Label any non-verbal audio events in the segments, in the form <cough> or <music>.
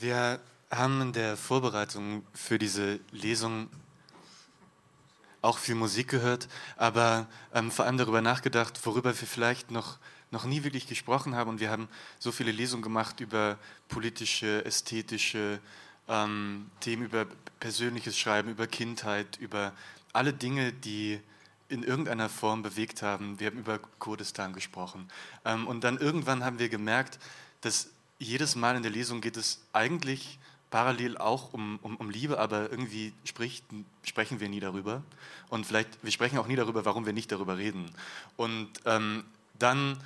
Wir haben in der Vorbereitung für diese Lesung auch viel Musik gehört, aber ähm, vor allem darüber nachgedacht, worüber wir vielleicht noch, noch nie wirklich gesprochen haben. Und wir haben so viele Lesungen gemacht über politische, ästhetische ähm, Themen, über persönliches Schreiben, über Kindheit, über alle Dinge, die in irgendeiner Form bewegt haben. Wir haben über Kurdistan gesprochen. Ähm, und dann irgendwann haben wir gemerkt, dass jedes Mal in der Lesung geht es eigentlich parallel auch um, um, um Liebe, aber irgendwie spricht, sprechen wir nie darüber. Und vielleicht, wir sprechen auch nie darüber, warum wir nicht darüber reden. Und ähm, dann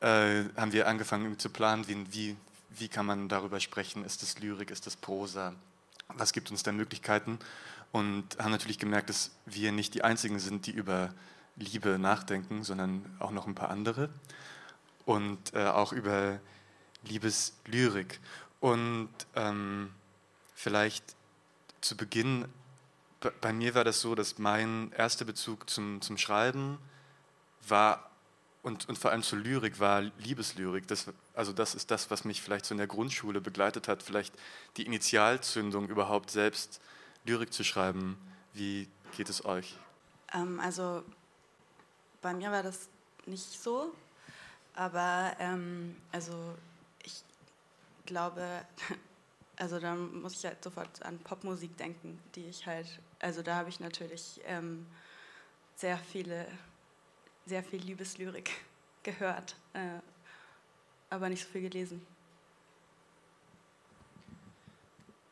äh, haben wir angefangen zu planen, wie, wie, kann man darüber sprechen? Ist das Lyrik, ist das Prosa? Was gibt uns da Möglichkeiten? Und haben natürlich gemerkt, dass wir nicht die Einzigen sind, die über Liebe nachdenken, sondern auch noch ein paar andere. Und äh, auch über Liebeslyrik. Und ähm, vielleicht zu Beginn, bei mir war das so, dass mein erster Bezug zum, zum Schreiben war und, und vor allem zur Lyrik war Liebeslyrik. Das, also das ist das, was mich vielleicht so in der Grundschule begleitet hat, vielleicht die Initialzündung überhaupt selbst Lyrik zu schreiben. Wie geht es euch? Ähm, also bei mir war das nicht so, aber ähm, also glaube, also da muss ich halt sofort an Popmusik denken, die ich halt, also da habe ich natürlich ähm, sehr viele, sehr viel Liebeslyrik <laughs> gehört, äh, aber nicht so viel gelesen.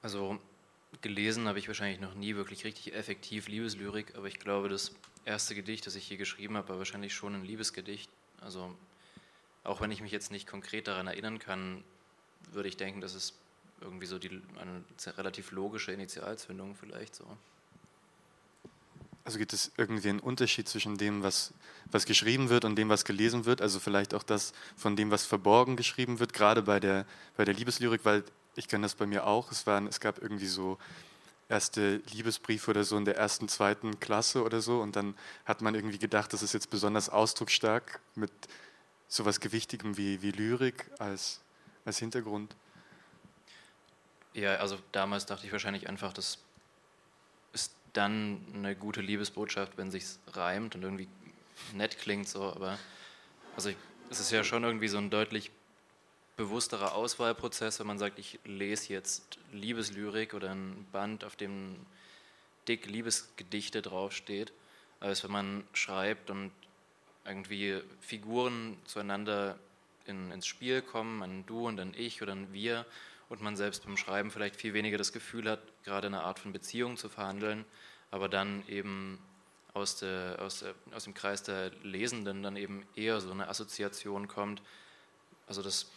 Also gelesen habe ich wahrscheinlich noch nie wirklich richtig effektiv Liebeslyrik, aber ich glaube, das erste Gedicht, das ich hier geschrieben habe, war wahrscheinlich schon ein Liebesgedicht. Also auch wenn ich mich jetzt nicht konkret daran erinnern kann, würde ich denken, das ist irgendwie so die, eine relativ logische Initialzündung vielleicht so. Also gibt es irgendwie einen Unterschied zwischen dem, was, was geschrieben wird und dem, was gelesen wird? Also vielleicht auch das von dem, was verborgen geschrieben wird, gerade bei der, bei der Liebeslyrik, weil ich kenne das bei mir auch. Es, waren, es gab irgendwie so erste Liebesbriefe oder so in der ersten, zweiten Klasse oder so und dann hat man irgendwie gedacht, das ist jetzt besonders ausdrucksstark mit sowas Gewichtigem wie, wie Lyrik als als Hintergrund? Ja, also damals dachte ich wahrscheinlich einfach, das ist dann eine gute Liebesbotschaft, wenn sich's reimt und irgendwie nett klingt so, aber also ich, es ist ja schon irgendwie so ein deutlich bewussterer Auswahlprozess, wenn man sagt, ich lese jetzt Liebeslyrik oder ein Band, auf dem dick Liebesgedichte draufsteht, als wenn man schreibt und irgendwie Figuren zueinander in, ins Spiel kommen, ein Du und ein Ich oder ein Wir und man selbst beim Schreiben vielleicht viel weniger das Gefühl hat, gerade eine Art von Beziehung zu verhandeln, aber dann eben aus, der, aus, der, aus dem Kreis der Lesenden dann eben eher so eine Assoziation kommt. Also das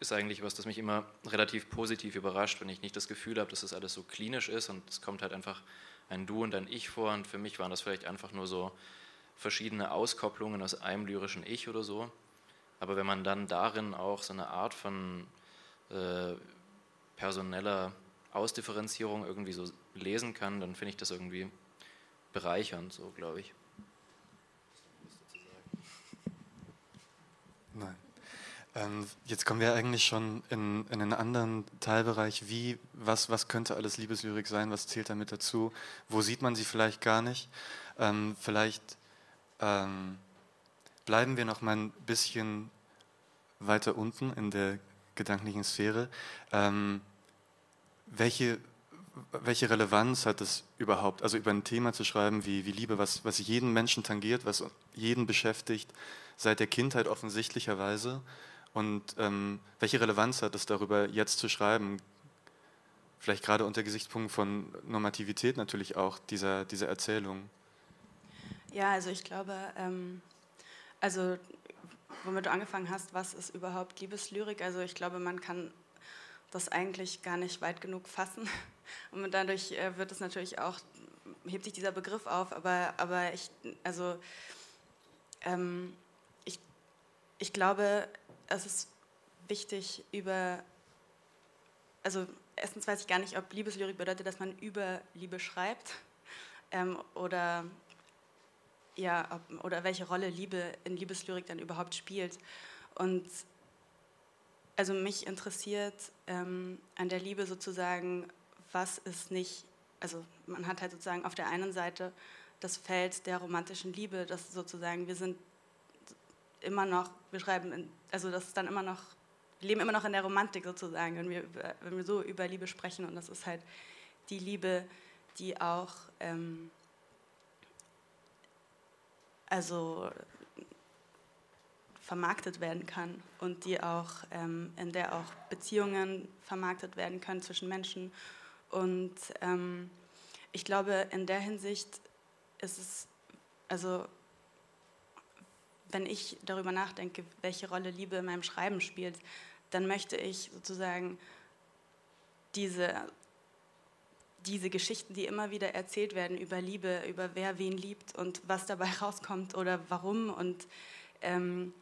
ist eigentlich was, das mich immer relativ positiv überrascht, wenn ich nicht das Gefühl habe, dass das alles so klinisch ist und es kommt halt einfach ein Du und ein Ich vor und für mich waren das vielleicht einfach nur so verschiedene Auskopplungen aus einem lyrischen Ich oder so. Aber wenn man dann darin auch so eine Art von äh, personeller Ausdifferenzierung irgendwie so lesen kann, dann finde ich das irgendwie bereichernd, so glaube ich. Nein. Ähm, jetzt kommen wir eigentlich schon in, in, einen anderen Teilbereich. Wie, was, was könnte alles Liebeslyrik sein? Was zählt damit dazu? Wo sieht man sie vielleicht gar nicht? Ähm, vielleicht ähm, bleiben wir noch mal ein bisschen weiter unten in der gedanklichen Sphäre. Ähm, welche, welche Relevanz hat es überhaupt, also über ein Thema zu schreiben wie, wie Liebe, was, was jeden Menschen tangiert, was jeden beschäftigt, seit der Kindheit offensichtlicherweise? Und ähm, welche Relevanz hat es darüber, jetzt zu schreiben? Vielleicht gerade unter Gesichtspunkt von Normativität natürlich auch dieser, dieser Erzählung. Ja, also ich glaube, ähm, also womit du angefangen hast, was ist überhaupt Liebeslyrik? Also ich glaube, man kann das eigentlich gar nicht weit genug fassen. <laughs> Und dadurch äh, wird es natürlich auch, hebt sich dieser Begriff auf, aber, aber ich, also, ähm, ich, ich glaube, es ist wichtig über, also erstens weiß ich gar nicht, ob Liebeslyrik bedeutet, dass man über Liebe schreibt ähm, oder ja, ob, oder welche Rolle Liebe in Liebeslyrik dann überhaupt spielt. Und also mich interessiert, ähm, an der Liebe sozusagen, was ist nicht, also man hat halt sozusagen auf der einen Seite das Feld der romantischen Liebe, das sozusagen, wir sind immer noch, wir schreiben, also das ist dann immer noch, wir leben immer noch in der Romantik sozusagen, wenn wir, wenn wir so über Liebe sprechen und das ist halt die Liebe, die auch, ähm, also vermarktet werden kann und die auch, ähm, in der auch Beziehungen vermarktet werden können zwischen Menschen. Und ähm, ich glaube, in der Hinsicht ist es, also wenn ich darüber nachdenke, welche Rolle Liebe in meinem Schreiben spielt, dann möchte ich sozusagen diese, diese Geschichten, die immer wieder erzählt werden über Liebe, über wer wen liebt und was dabei <laughs> rauskommt oder warum und ähm,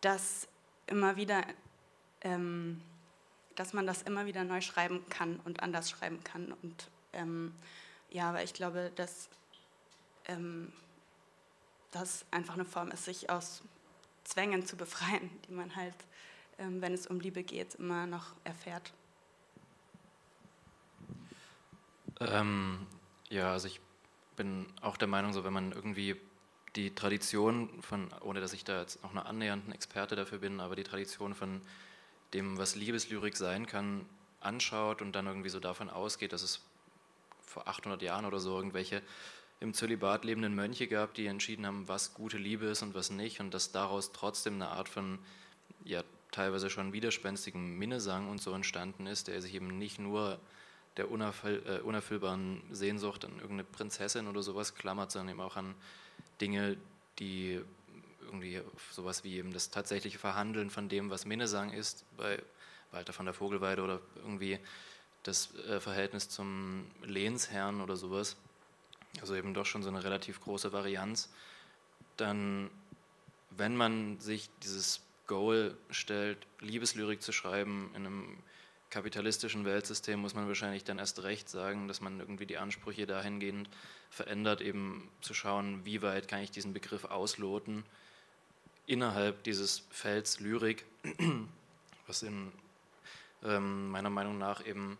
dass immer wieder, ähm, dass man das immer wieder neu schreiben kann und anders schreiben kann. Und ähm, ja, aber ich glaube, dass ähm, das einfach eine Form ist, sich aus Zwängen zu befreien, die man halt, ähm, wenn es um Liebe geht, immer noch erfährt. Ähm, ja, also ich bin auch der Meinung, so wenn man irgendwie die Tradition von, ohne dass ich da jetzt noch eine annähernden Experte dafür bin, aber die Tradition von dem, was Liebeslyrik sein kann, anschaut und dann irgendwie so davon ausgeht, dass es vor 800 Jahren oder so irgendwelche im Zölibat lebenden Mönche gab, die entschieden haben, was gute Liebe ist und was nicht und dass daraus trotzdem eine Art von, ja, teilweise schon widerspenstigen Minnesang und so entstanden ist, der sich eben nicht nur der unerfüll, äh, unerfüllbaren Sehnsucht an irgendeine Prinzessin oder sowas klammert, sondern eben auch an Dinge, die irgendwie sowas wie eben das tatsächliche Verhandeln von dem, was Minnesang ist, bei Walter von der Vogelweide oder irgendwie das äh, Verhältnis zum Lehnsherrn oder sowas, also eben doch schon so eine relativ große Varianz, dann, wenn man sich dieses Goal stellt, Liebeslyrik zu schreiben in einem kapitalistischen Weltsystem, muss man wahrscheinlich dann erst recht sagen, dass man irgendwie die Ansprüche dahingehend verändert, eben zu schauen, wie weit kann ich diesen Begriff ausloten innerhalb dieses Felds Lyrik, <clears throat> was in ähm, meiner Meinung nach eben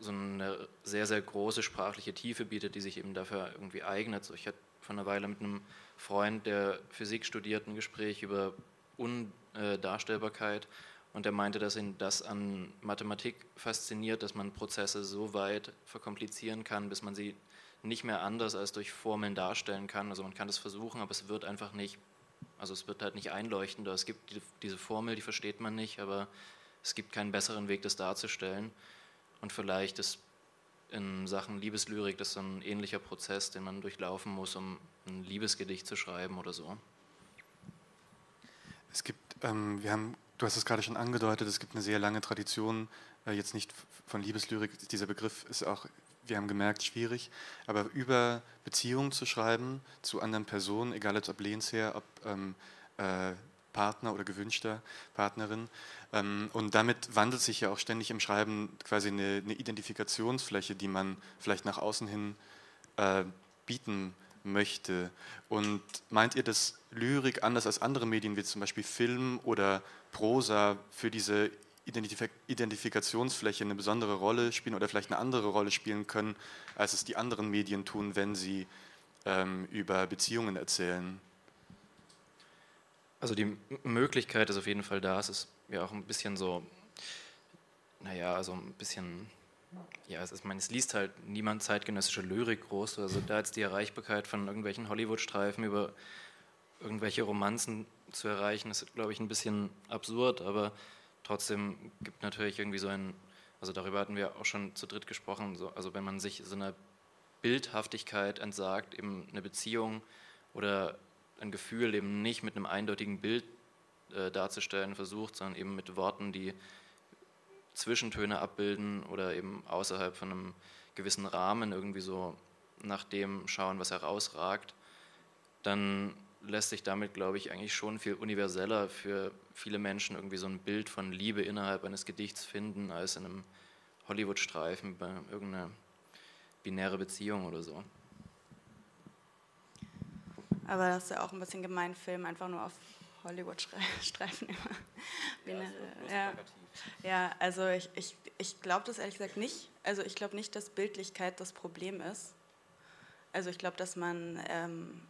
so eine sehr, sehr große sprachliche Tiefe bietet, die sich eben dafür irgendwie eignet. So, ich hatte vor einer Weile mit einem Freund, der Physik studiert, ein Gespräch über Undarstellbarkeit und der meinte, dass ihn das an Mathematik fasziniert, dass man Prozesse so weit verkomplizieren kann, bis man sie nicht mehr anders als durch Formeln darstellen kann. Also man kann das versuchen, aber es wird einfach nicht, also es wird halt nicht einleuchtender. Es gibt die, diese Formel, die versteht man nicht, aber es gibt keinen besseren Weg, das darzustellen. Und vielleicht ist in Sachen Liebeslyrik das so ein ähnlicher Prozess, den man durchlaufen muss, um ein Liebesgedicht zu schreiben oder so. Es gibt, ähm, wir haben, du hast es gerade schon angedeutet, es gibt eine sehr lange Tradition, äh, jetzt nicht von Liebeslyrik, dieser Begriff ist auch wir haben gemerkt, schwierig, aber über Beziehungen zu schreiben zu anderen Personen, egal ob lehnsher, ob ähm, äh, Partner oder gewünschter Partnerin. Ähm, und damit wandelt sich ja auch ständig im Schreiben quasi eine, eine Identifikationsfläche, die man vielleicht nach außen hin äh, bieten möchte. Und meint ihr, dass Lyrik anders als andere Medien wie zum Beispiel Film oder Prosa für diese Identifik Identifikationsfläche eine besondere Rolle spielen oder vielleicht eine andere Rolle spielen können, als es die anderen Medien tun, wenn sie ähm, über Beziehungen erzählen? Also die Möglichkeit ist auf jeden Fall da. Es ist ja auch ein bisschen so, naja, also ein bisschen, ja, es ist, meine, es liest halt niemand zeitgenössische Lyrik groß. Also da jetzt die Erreichbarkeit von irgendwelchen Hollywood-Streifen über irgendwelche Romanzen zu erreichen, ist, glaube ich, ein bisschen absurd, aber Trotzdem gibt natürlich irgendwie so ein, also darüber hatten wir auch schon zu dritt gesprochen, so, also wenn man sich so einer Bildhaftigkeit entsagt, eben eine Beziehung oder ein Gefühl eben nicht mit einem eindeutigen Bild äh, darzustellen versucht, sondern eben mit Worten, die Zwischentöne abbilden oder eben außerhalb von einem gewissen Rahmen irgendwie so nach dem schauen, was herausragt, dann lässt sich damit, glaube ich, eigentlich schon viel universeller für viele Menschen irgendwie so ein Bild von Liebe innerhalb eines Gedichts finden, als in einem Hollywood-Streifen bei irgendeiner binäre Beziehung oder so. Aber das ist ja auch ein bisschen gemein, Film einfach nur auf Hollywood-Streifen <laughs> immer. Ja, ja, ja, also ich, ich, ich glaube das ehrlich gesagt nicht. Also ich glaube nicht, dass Bildlichkeit das Problem ist. Also ich glaube, dass man ähm,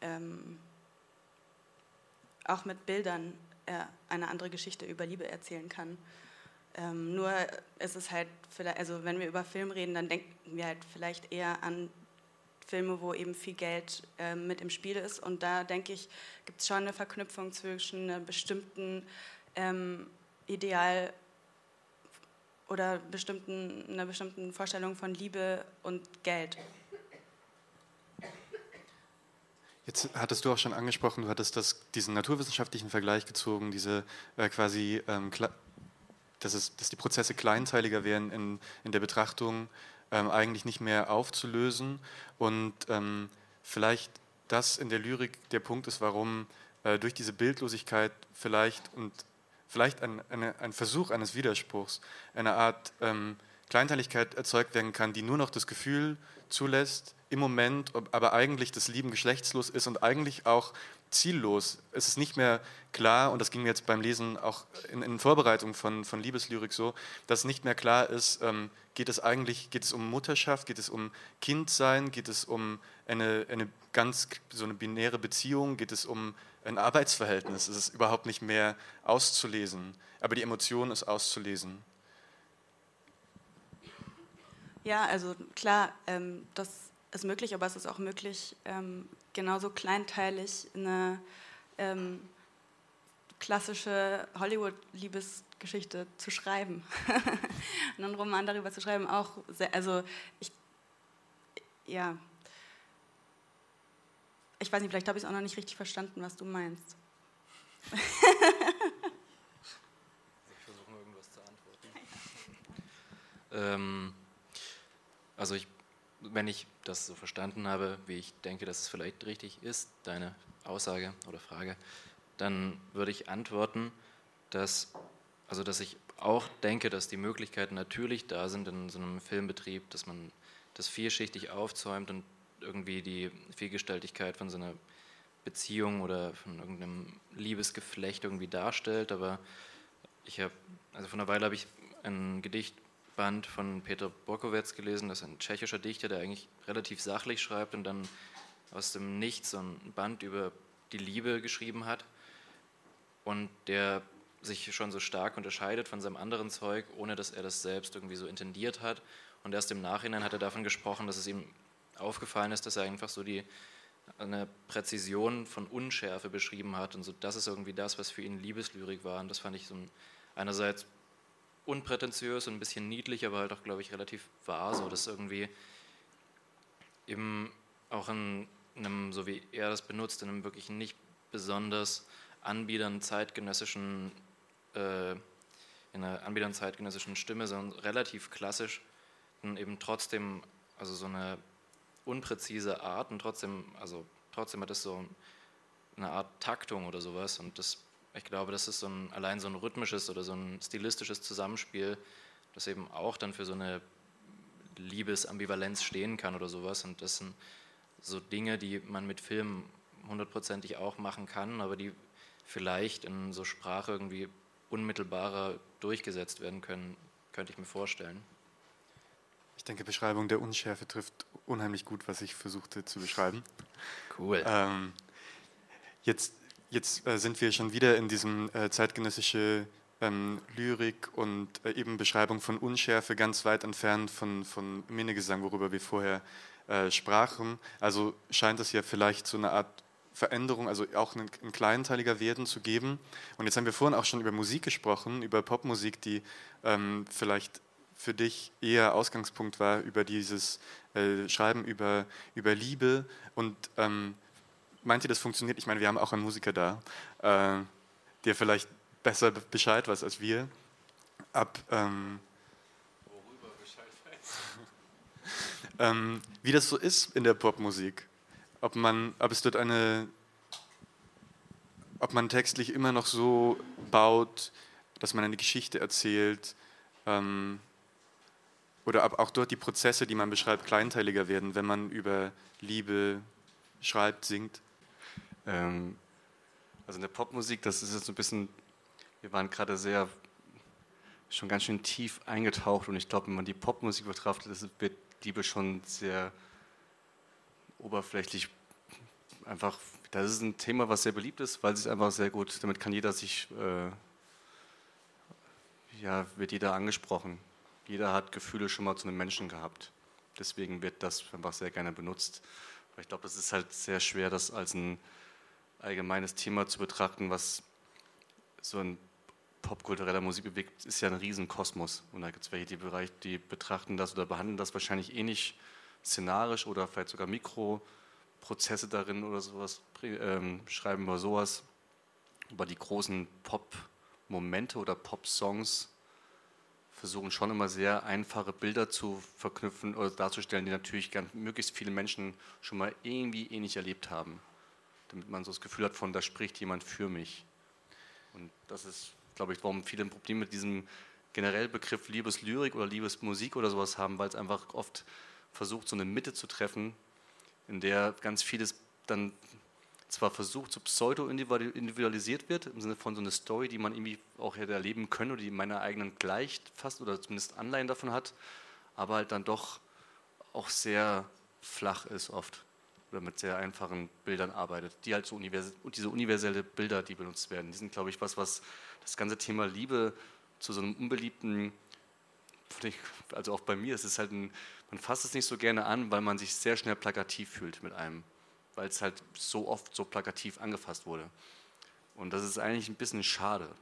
ähm, auch mit Bildern äh, eine andere Geschichte über Liebe erzählen kann. Ähm, nur ist es halt, also wenn wir über Film reden, dann denken wir halt vielleicht eher an Filme, wo eben viel Geld äh, mit im Spiel ist. Und da denke ich, gibt es schon eine Verknüpfung zwischen einem bestimmten ähm, Ideal oder bestimmten, einer bestimmten Vorstellung von Liebe und Geld. Jetzt hattest du auch schon angesprochen, du hattest das, diesen naturwissenschaftlichen Vergleich gezogen, diese äh, quasi, ähm, dass, es, dass die Prozesse kleinteiliger werden in, in der Betrachtung, ähm, eigentlich nicht mehr aufzulösen. Und ähm, vielleicht das in der Lyrik der Punkt ist, warum äh, durch diese Bildlosigkeit vielleicht und vielleicht ein, eine, ein Versuch eines Widerspruchs, eine Art ähm, Kleinteiligkeit erzeugt werden kann, die nur noch das Gefühl zulässt, im Moment, aber eigentlich das Lieben geschlechtslos ist und eigentlich auch ziellos. Es ist nicht mehr klar, und das ging mir jetzt beim Lesen auch in, in Vorbereitung von, von Liebeslyrik so, dass nicht mehr klar ist, ähm, geht es eigentlich, geht es um Mutterschaft, geht es um Kindsein, geht es um eine, eine ganz, so eine binäre Beziehung, geht es um ein Arbeitsverhältnis. Es ist überhaupt nicht mehr auszulesen, aber die Emotion ist auszulesen. Ja, also klar, ähm, das ist möglich, aber es ist auch möglich, ähm, genauso kleinteilig eine ähm, klassische Hollywood-Liebesgeschichte zu schreiben. <laughs> einen Roman darüber zu schreiben, auch sehr, also ich, ja, ich weiß nicht, vielleicht habe ich es auch noch nicht richtig verstanden, was du meinst. <laughs> ich versuche nur irgendwas zu antworten. <laughs> ähm, also ich wenn ich das so verstanden habe, wie ich denke, dass es vielleicht richtig ist, deine Aussage oder Frage, dann würde ich antworten, dass, also dass ich auch denke, dass die Möglichkeiten natürlich da sind in so einem Filmbetrieb, dass man das vielschichtig aufzäumt und irgendwie die Vielgestaltigkeit von so einer Beziehung oder von irgendeinem Liebesgeflecht irgendwie darstellt. Aber ich habe, also vor einer Weile habe ich ein Gedicht Band von Peter Borkowitz gelesen, das ist ein tschechischer Dichter, der eigentlich relativ sachlich schreibt und dann aus dem Nichts so ein Band über die Liebe geschrieben hat und der sich schon so stark unterscheidet von seinem anderen Zeug, ohne dass er das selbst irgendwie so intendiert hat. Und erst im Nachhinein hat er davon gesprochen, dass es ihm aufgefallen ist, dass er einfach so die eine Präzision von Unschärfe beschrieben hat und so das ist irgendwie das, was für ihn Liebeslyrik war. Und das fand ich so ein, einerseits unprätentiös und ein bisschen niedlich, aber halt auch, glaube ich, relativ wahr, so dass irgendwie eben auch in einem, so wie er das benutzt, in einem wirklich nicht besonders anbiedern zeitgenössischen, äh, in einer anbiedern zeitgenössischen Stimme, sondern relativ klassisch und eben trotzdem, also so eine unpräzise Art und trotzdem, also trotzdem hat es so eine Art Taktung oder sowas und das ich glaube, das ist so ein, allein so ein rhythmisches oder so ein stilistisches Zusammenspiel, das eben auch dann für so eine Liebesambivalenz stehen kann oder sowas. Und das sind so Dinge, die man mit Filmen hundertprozentig auch machen kann, aber die vielleicht in so Sprache irgendwie unmittelbarer durchgesetzt werden können, könnte ich mir vorstellen. Ich denke, Beschreibung der Unschärfe trifft unheimlich gut, was ich versuchte zu beschreiben. Cool. Ähm, jetzt Jetzt äh, sind wir schon wieder in diesem äh, zeitgenössische ähm, Lyrik und äh, eben Beschreibung von Unschärfe ganz weit entfernt von, von Minnegesang, worüber wir vorher äh, sprachen. Also scheint es ja vielleicht so eine Art Veränderung, also auch ein, ein kleinteiliger Werden zu geben. Und jetzt haben wir vorhin auch schon über Musik gesprochen, über Popmusik, die ähm, vielleicht für dich eher Ausgangspunkt war, über dieses äh, Schreiben über, über Liebe und ähm, meint ihr, das funktioniert? Ich meine, wir haben auch einen Musiker da, äh, der vielleicht besser Bescheid weiß als wir. Ab, ähm, Worüber Bescheid <laughs> weiß? ähm, wie das so ist in der Popmusik. Ob, man, ob es dort eine, ob man textlich immer noch so baut, dass man eine Geschichte erzählt, ähm, oder ob auch dort die Prozesse, die man beschreibt, kleinteiliger werden, wenn man über Liebe schreibt, singt. Ähm, Also in der Popmusik, das ist jetzt so ein bisschen, wir waren gerade sehr, schon ganz schön tief eingetaucht und ich glaube, wenn man die Popmusik betrachtet, wird Liebe schon sehr oberflächlich einfach, das ist ein Thema, was sehr beliebt ist, weil es einfach sehr gut, damit kann jeder sich, äh, ja, wird jeder angesprochen. Jeder hat Gefühle schon mal zu einem Menschen gehabt. Deswegen wird das einfach sehr gerne benutzt. Aber ich glaube, das ist halt sehr schwer, das als ein allgemeines Thema zu betrachten, was so ein popkultureller Musik bewegt, ist ja ein Riesenkosmos. Und da gibt es welche, die, Bereich, die betrachten das oder behandeln das wahrscheinlich ähnlich szenarisch oder vielleicht sogar Mikroprozesse darin oder sowas, ähm, schreiben über sowas, über die großen Pop-Momente oder Pop-Songs, versuchen schon immer sehr einfache Bilder zu verknüpfen oder darzustellen, die natürlich ganz, möglichst viele Menschen schon mal irgendwie ähnlich erlebt haben damit man so das Gefühl hat, von da spricht jemand für mich. Und das ist, glaube ich, warum viele ein Problem mit diesem generell Begriff Liebeslyrik oder Liebesmusik oder sowas haben, weil es einfach oft versucht, so eine Mitte zu treffen, in der ganz vieles dann zwar versucht, so pseudo-individualisiert wird, im Sinne von so einer Story, die man irgendwie auch hätte erleben können oder die meiner eigenen gleicht fast oder zumindest Anleihen davon hat, aber halt dann doch auch sehr flach ist oft oder mit sehr einfachen Bildern arbeitet, die halt so univers diese universelle Bilder, die benutzt werden, die sind, glaube ich, was, was das ganze Thema Liebe zu so einem unbeliebten, also auch bei mir, es ist halt ein, man fasst es nicht so gerne an, weil man sich sehr schnell plakativ fühlt mit einem, weil es halt so oft so plakativ angefasst wurde. Und das ist eigentlich ein bisschen schade. <laughs>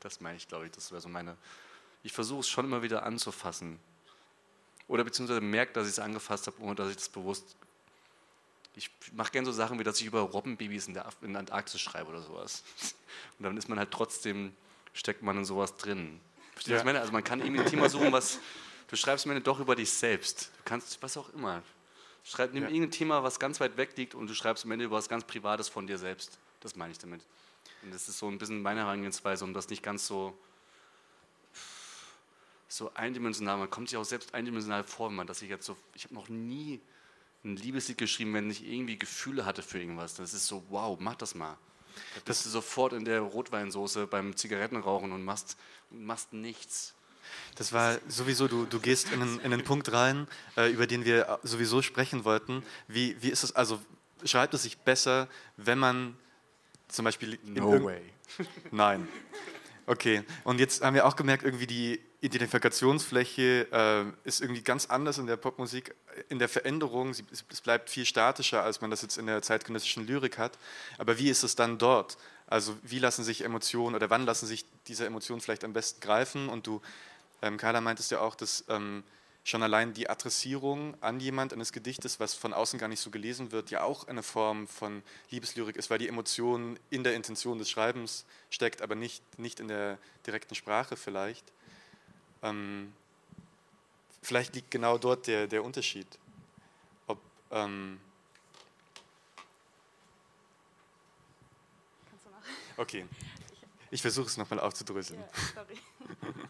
Das meine ich, glaube ich, das wäre so meine. Ich versuche es schon immer wieder anzufassen. Oder beziehungsweise merke, dass ich es angefasst habe, ohne dass ich das bewusst ich mache gerne so Sachen, wie dass ich über Robbenbabys in der, in der Antarktis schreibe oder sowas. <laughs> Und dann ist man halt trotzdem, steckt man in sowas drin. Verstehst du, ja. was ich meine? Also man kann irgendwie ein Thema suchen, was, du schreibst Ende doch über dich selbst. Du kannst, was auch immer. Schreib, nimm ja. irgendein Thema, was ganz weit weg liegt und du schreibst am Ende über was ganz Privates von dir selbst. Das meine ich damit. Und das ist so ein bisschen meine Herangehensweise, um das nicht ganz so, so eindimensional, man kommt sich auch selbst eindimensional vor, wenn man das ich jetzt so, ich habe noch nie ein Liebeslied geschrieben, wenn ich irgendwie Gefühle hatte für irgendwas. Das ist so, wow, mach das mal. Da bist du sofort in der Rotweinsoße beim Zigarettenrauchen und machst, machst nichts. Das war sowieso, du, du gehst in einen, in einen Punkt rein, äh, über den wir sowieso sprechen wollten. Wie, wie ist es, also schreibt es sich besser, wenn man zum Beispiel... No way. Nein. Okay, und jetzt haben wir auch gemerkt, irgendwie die Identifikationsfläche äh, ist irgendwie ganz anders in der Popmusik, in der Veränderung. Sie, es bleibt viel statischer, als man das jetzt in der zeitgenössischen Lyrik hat. Aber wie ist es dann dort? Also wie lassen sich Emotionen oder wann lassen sich diese Emotionen vielleicht am besten greifen? Und du, ähm, Carla, meintest ja auch, dass ähm, schon allein die Adressierung an jemand eines Gedichtes, was von außen gar nicht so gelesen wird, ja auch eine Form von Liebeslyrik ist, weil die Emotion in der Intention des Schreibens steckt, aber nicht, nicht in der direkten Sprache vielleicht. Ähm, vielleicht liegt genau dort der, der Unterschied. Ob, ähm? Okay. Ich versuche es nochmal aufzudröseln. Sorry. <laughs>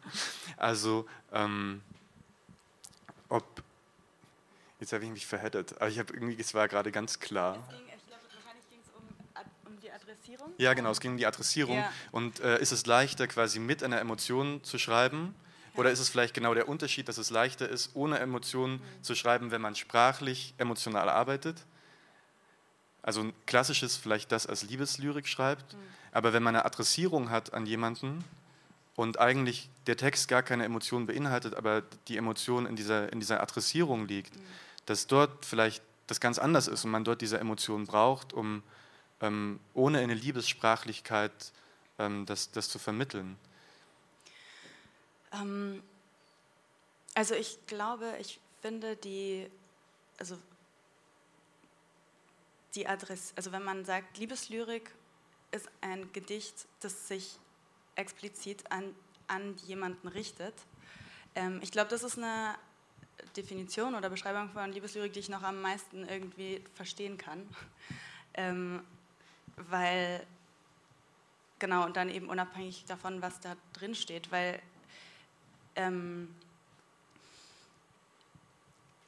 Also, ähm, ob. Jetzt habe ich mich verheddert, aber ich habe irgendwie, es war gerade ganz klar. Es ging, ich glaube, wahrscheinlich ging es um, um, die Adressierung. Ja, genau, es ging um die Adressierung. Ja. Und äh, ist es leichter, quasi mit einer Emotion zu schreiben? Oder ist es vielleicht genau der Unterschied, dass es leichter ist, ohne Emotionen zu schreiben, wenn man sprachlich emotional arbeitet? Also ein klassisches, vielleicht das als Liebeslyrik schreibt, mhm. aber wenn man eine Adressierung hat an jemanden, und eigentlich der Text gar keine Emotion beinhaltet, aber die Emotion in dieser, in dieser Adressierung liegt, mhm. dass dort vielleicht das ganz anders ist und man dort diese Emotion braucht, um ähm, ohne eine Liebessprachlichkeit ähm, das, das zu vermitteln? Ähm, also ich glaube, ich finde die, also die Adresse, also wenn man sagt, Liebeslyrik ist ein Gedicht, das sich explizit an, an jemanden richtet. Ähm, ich glaube, das ist eine Definition oder Beschreibung von Liebeslyrik, die ich noch am meisten irgendwie verstehen kann. Ähm, weil, genau, und dann eben unabhängig davon, was da drin steht, weil ähm,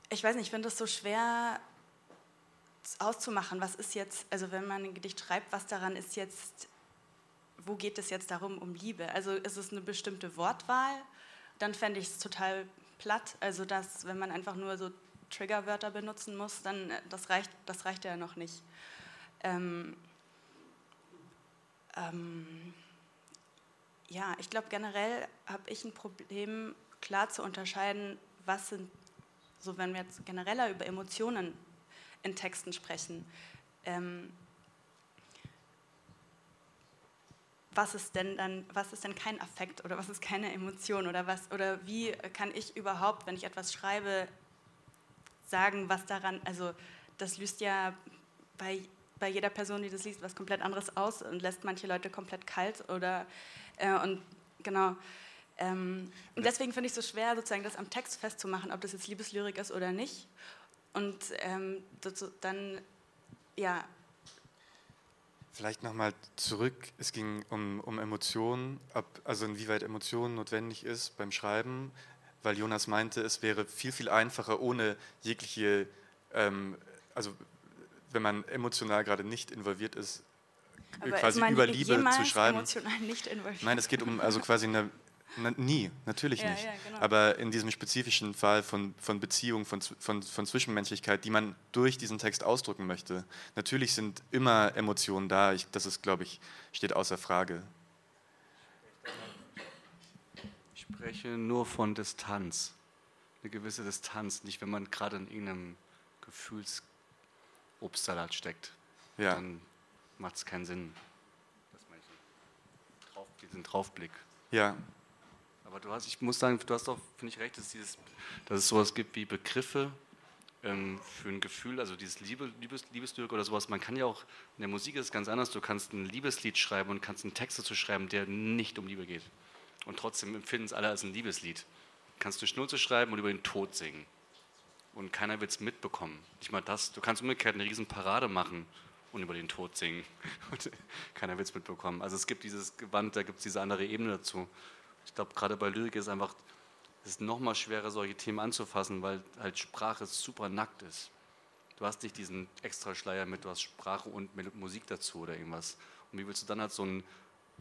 ich weiß nicht, ich finde es so schwer auszumachen, was ist jetzt, also wenn man ein Gedicht schreibt, was daran ist jetzt, wo geht es jetzt darum um Liebe? Also ist es eine bestimmte Wortwahl? Dann fände ich es total platt. Also dass, wenn man einfach nur so Triggerwörter benutzen muss, dann äh, das reicht, das reicht ja noch nicht. Ähm, ähm, ja, ich glaube generell habe ich ein Problem, klar zu unterscheiden, was sind, so wenn wir jetzt genereller über Emotionen in Texten sprechen, ähm, was ist denn dann, was ist denn kein Affekt oder was ist keine Emotion oder was oder wie kann ich überhaupt, wenn ich etwas schreibe, sagen, was daran, also das löst ja bei, bei jeder Person, die das liest, was komplett anderes aus und lässt manche Leute komplett kalt oder äh, und genau. Ähm, und deswegen finde ich es so schwer, sozusagen das am Text festzumachen, ob das jetzt Liebeslyrik ist oder nicht. Und ähm, dann, ja. Vielleicht nochmal zurück. Es ging um, um Emotionen, ob, also inwieweit Emotionen notwendig ist beim Schreiben, weil Jonas meinte, es wäre viel, viel einfacher ohne jegliche, ähm, also wenn man emotional gerade nicht involviert ist, Aber quasi ist über Liebe zu schreiben. emotional nicht involviert? Nein, es geht um also quasi eine na, nie, natürlich ja, nicht. Ja, genau. Aber in diesem spezifischen Fall von, von Beziehung, von, von, von Zwischenmenschlichkeit, die man durch diesen Text ausdrücken möchte, natürlich sind immer Emotionen da. Ich, das ist, glaube ich, steht außer Frage. Ich spreche nur von Distanz. Eine gewisse Distanz, nicht wenn man gerade in irgendeinem Gefühlsobstsalat steckt. Ja. Dann macht es keinen Sinn. Das meine ich. Drauf, diesen Draufblick. Ja, aber du hast, ich muss sagen, du hast auch, finde ich, recht, dass, dieses, dass es sowas gibt wie Begriffe ähm, für ein Gefühl, also dieses Liebe, Liebes, Liebeslyrik oder sowas. Man kann ja auch, in der Musik ist es ganz anders, du kannst ein Liebeslied schreiben und kannst einen Text dazu schreiben, der nicht um Liebe geht. Und trotzdem empfinden es alle als ein Liebeslied. Kannst du Schnulze schreiben und über den Tod singen. Und keiner wird es mitbekommen. Nicht mal das. Du kannst umgekehrt eine riesen Parade machen und über den Tod singen. <laughs> Und keiner wird es mitbekommen. Also es gibt dieses Gewand, da gibt es diese andere Ebene dazu. Ich glaube, gerade bei Lyrik ist es einfach es ist noch mal schwerer, solche Themen anzufassen, weil halt Sprache super nackt ist. Du hast nicht diesen extra Schleier mit, du hast Sprache und Musik dazu oder irgendwas. Und wie willst du dann halt so ein,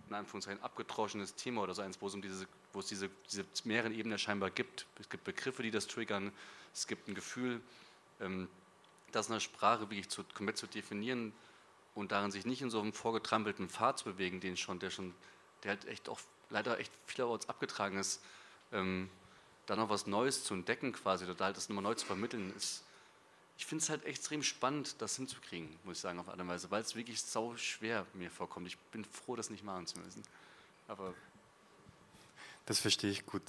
in Anführungszeichen, abgetroschenes Thema oder so eins, wo es um diese, wo es diese, diese mehreren Ebenen scheinbar gibt. Es gibt Begriffe, die das triggern, es gibt ein Gefühl, ähm, das in der Sprache wirklich zu, komplett zu definieren und darin sich nicht in so einem vorgetrampelten Pfad zu bewegen, den schon, der schon, der halt echt auch leider echt vielerorts abgetragen ist, ähm, da noch was Neues zu entdecken quasi oder halt das nochmal neu zu vermitteln, ist, ich finde es halt extrem spannend, das hinzukriegen, muss ich sagen, auf eine Weise, weil es wirklich sau schwer mir vorkommt. Ich bin froh, das nicht machen zu müssen. Aber das verstehe ich gut.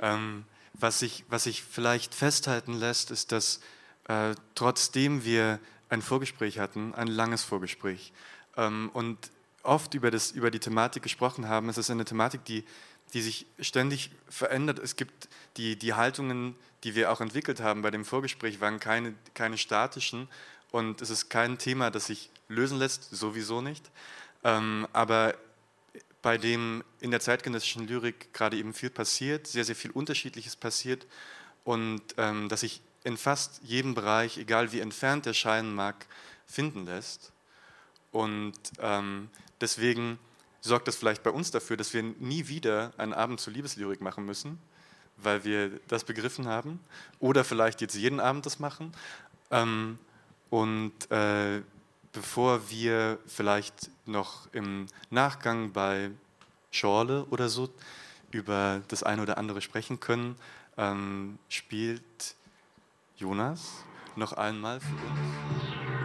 Ähm, was, sich, was sich vielleicht festhalten lässt, ist, dass äh, trotzdem wir ein Vorgespräch hatten, ein langes Vorgespräch, ähm, und oft über, das, über die Thematik gesprochen haben, es ist eine Thematik, die, die sich ständig verändert. Es gibt die, die Haltungen, die wir auch entwickelt haben bei dem Vorgespräch, waren keine, keine statischen und es ist kein Thema, das sich lösen lässt, sowieso nicht. Ähm, aber bei dem in der zeitgenössischen Lyrik gerade eben viel passiert, sehr, sehr viel Unterschiedliches passiert und ähm, das sich in fast jedem Bereich, egal wie entfernt der scheinen mag, finden lässt. Und ähm, deswegen sorgt das vielleicht bei uns dafür, dass wir nie wieder einen Abend zur Liebeslyrik machen müssen, weil wir das begriffen haben. Oder vielleicht jetzt jeden Abend das machen. Ähm, und äh, bevor wir vielleicht noch im Nachgang bei Schorle oder so über das eine oder andere sprechen können, ähm, spielt Jonas noch einmal für uns.